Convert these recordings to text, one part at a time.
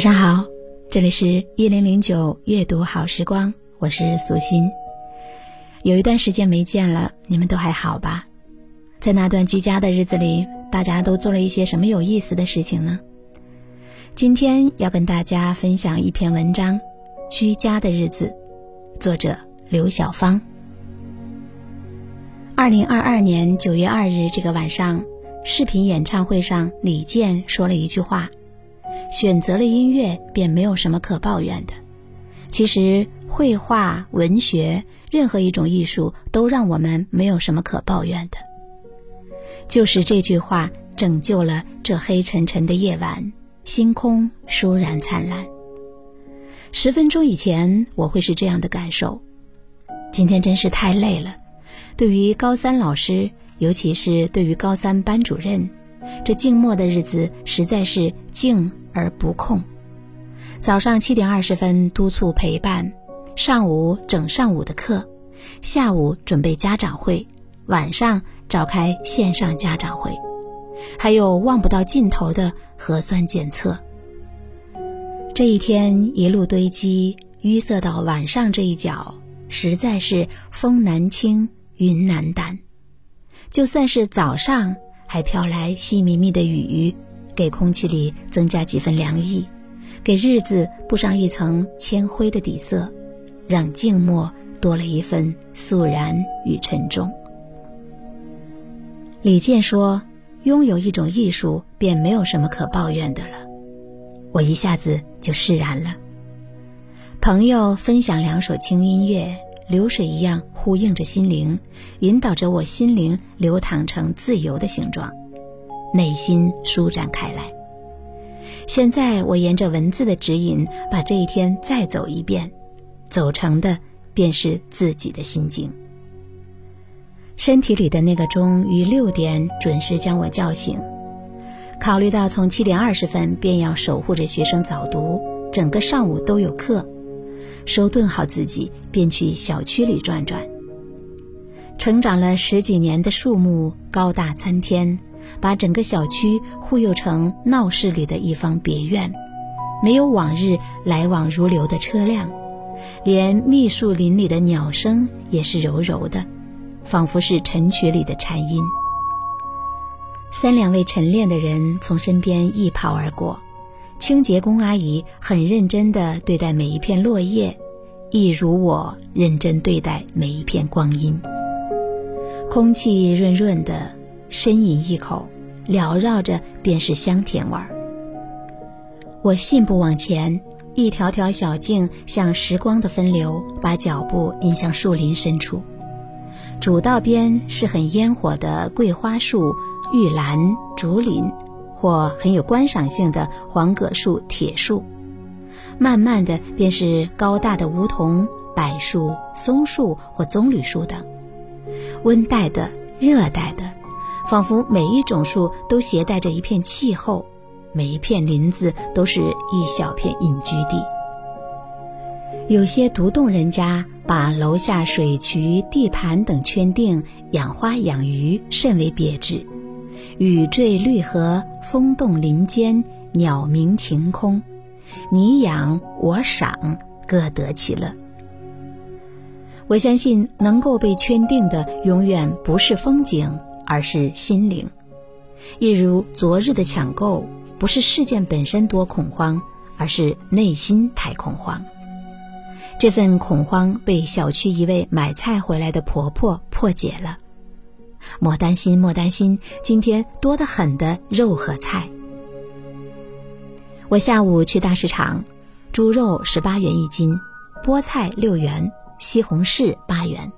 晚上好，这里是一零零九阅读好时光，我是苏欣。有一段时间没见了，你们都还好吧？在那段居家的日子里，大家都做了一些什么有意思的事情呢？今天要跟大家分享一篇文章，《居家的日子》，作者刘晓芳。二零二二年九月二日这个晚上，视频演唱会上，李健说了一句话：“选择了音乐，便没有什么可抱怨的。”其实，绘画、文学，任何一种艺术，都让我们没有什么可抱怨的。就是这句话拯救了这黑沉沉的夜晚，星空倏然灿烂。十分钟以前我会是这样的感受，今天真是太累了。对于高三老师，尤其是对于高三班主任，这静默的日子实在是静而不空。早上七点二十分督促陪伴，上午整上午的课，下午准备家长会，晚上。召开线上家长会，还有望不到尽头的核酸检测。这一天一路堆积，淤塞到晚上这一角，实在是风难清，云难淡。就算是早上还飘来细密密的雨，给空气里增加几分凉意，给日子布上一层铅灰的底色，让静默多了一份肃然与沉重。李健说：“拥有一种艺术，便没有什么可抱怨的了。”我一下子就释然了。朋友分享两首轻音乐，流水一样呼应着心灵，引导着我心灵流淌成自由的形状，内心舒展开来。现在我沿着文字的指引，把这一天再走一遍，走成的便是自己的心境。身体里的那个钟于六点准时将我叫醒。考虑到从七点二十分便要守护着学生早读，整个上午都有课，收顿好自己，便去小区里转转。成长了十几年的树木高大参天，把整个小区护佑成闹市里的一方别院，没有往日来往如流的车辆，连密树林里的鸟声也是柔柔的。仿佛是晨曲里的禅音。三两位晨练的人从身边一跑而过，清洁工阿姨很认真地对待每一片落叶，一如我认真对待每一片光阴。空气润润的，深饮一口，缭绕着便是香甜味儿。我信步往前，一条条小径像时光的分流，把脚步引向树林深处。主道边是很烟火的桂花树、玉兰、竹林，或很有观赏性的黄葛树、铁树。慢慢的便是高大的梧桐、柏树、松树或棕榈树等。温带的、热带的，仿佛每一种树都携带着一片气候，每一片林子都是一小片隐居地。有些独栋人家把楼下水渠、地盘等圈定，养花养鱼甚为别致。雨坠绿荷，风动林间，鸟鸣晴空，你养我赏，各得其乐。我相信，能够被圈定的，永远不是风景，而是心灵。一如昨日的抢购，不是事件本身多恐慌，而是内心太恐慌。这份恐慌被小区一位买菜回来的婆婆破解了。莫担心，莫担心，今天多得很的肉和菜。我下午去大市场，猪肉十八元一斤，菠菜六元，西红柿八元，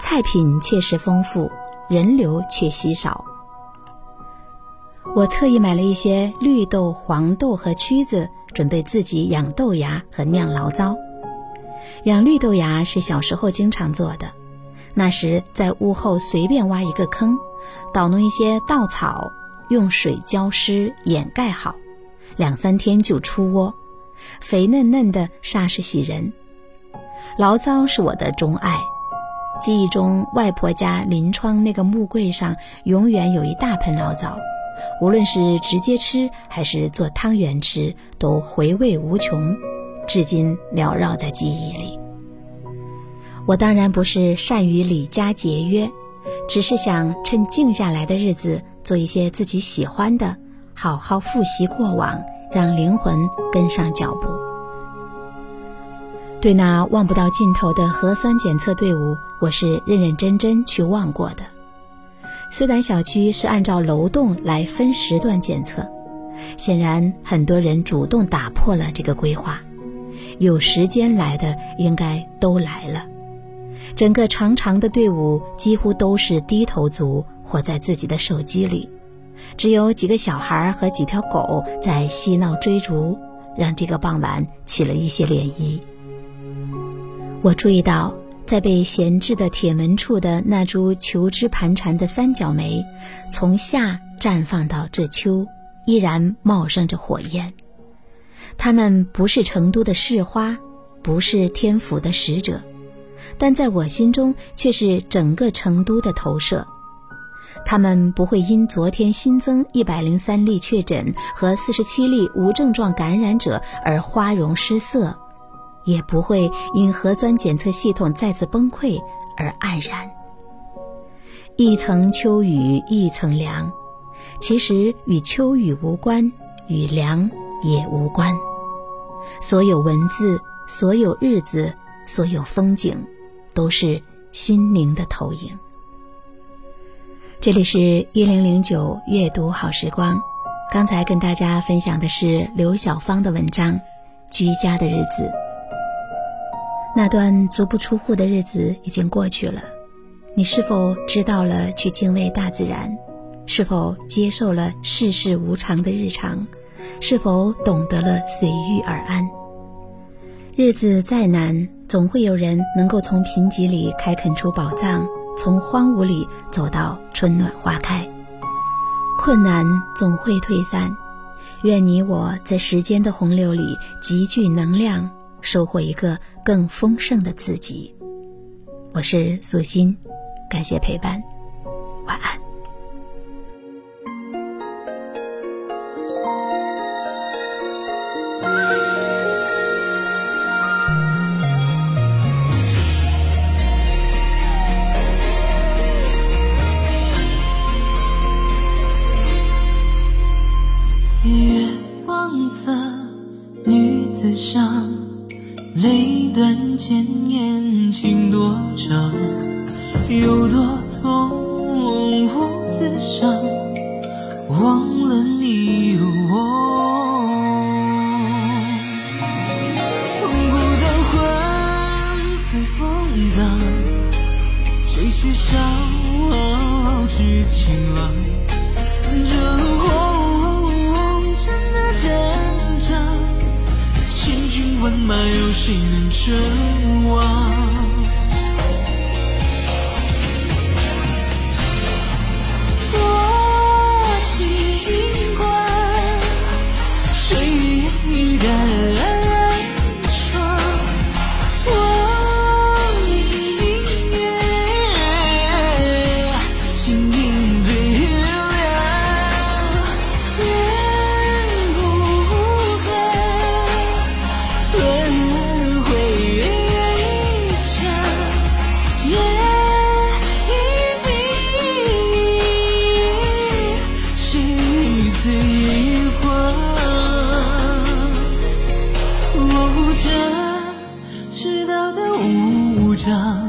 菜品确实丰富，人流却稀少。我特意买了一些绿豆、黄豆和曲子，准备自己养豆芽和酿醪糟。养绿豆芽是小时候经常做的，那时在屋后随便挖一个坑，捣弄一些稻草，用水浇湿掩盖好，两三天就出窝，肥嫩嫩的，煞是喜人。醪糟是我的钟爱，记忆中外婆家临窗那个木柜上永远有一大盆醪糟，无论是直接吃还是做汤圆吃，都回味无穷，至今缭绕在记忆里。我当然不是善于礼家节约，只是想趁静下来的日子做一些自己喜欢的，好好复习过往，让灵魂跟上脚步。对那望不到尽头的核酸检测队伍，我是认认真真去望过的。虽然小区是按照楼栋来分时段检测，显然很多人主动打破了这个规划。有时间来的应该都来了，整个长长的队伍几乎都是低头族，活在自己的手机里，只有几个小孩和几条狗在嬉闹追逐，让这个傍晚起了一些涟漪。我注意到，在被闲置的铁门处的那株求枝盘缠的三角梅，从夏绽放到这秋，依然茂盛着火焰。它们不是成都的市花，不是天府的使者，但在我心中却是整个成都的投射。它们不会因昨天新增一百零三例确诊和四十七例无症状感染者而花容失色。也不会因核酸检测系统再次崩溃而黯然。一层秋雨一层凉，其实与秋雨无关，与凉也无关。所有文字，所有日子，所有风景，都是心灵的投影。这里是一零零九阅读好时光，刚才跟大家分享的是刘小芳的文章《居家的日子》。那段足不出户的日子已经过去了，你是否知道了去敬畏大自然？是否接受了世事无常的日常？是否懂得了随遇而安？日子再难，总会有人能够从贫瘠里开垦出宝藏，从荒芜里走到春暖花开。困难总会退散，愿你我在时间的洪流里集聚能量。收获一个更丰盛的自己。我是素心，感谢陪伴，晚安。月光色，女子香。泪断千年情多长，有多痛无自伤，忘了你我。孤单魂随风荡，谁去烧知情郎？这千军万马，有谁能称王？注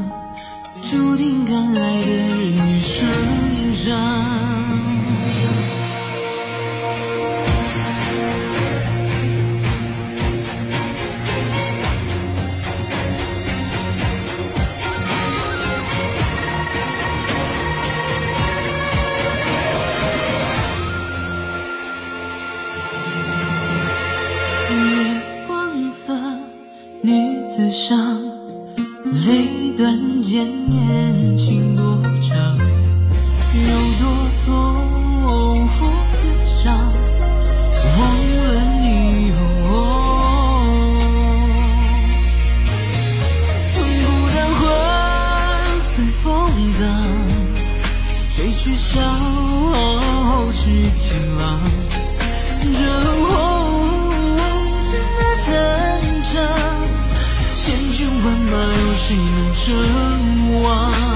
谁能成王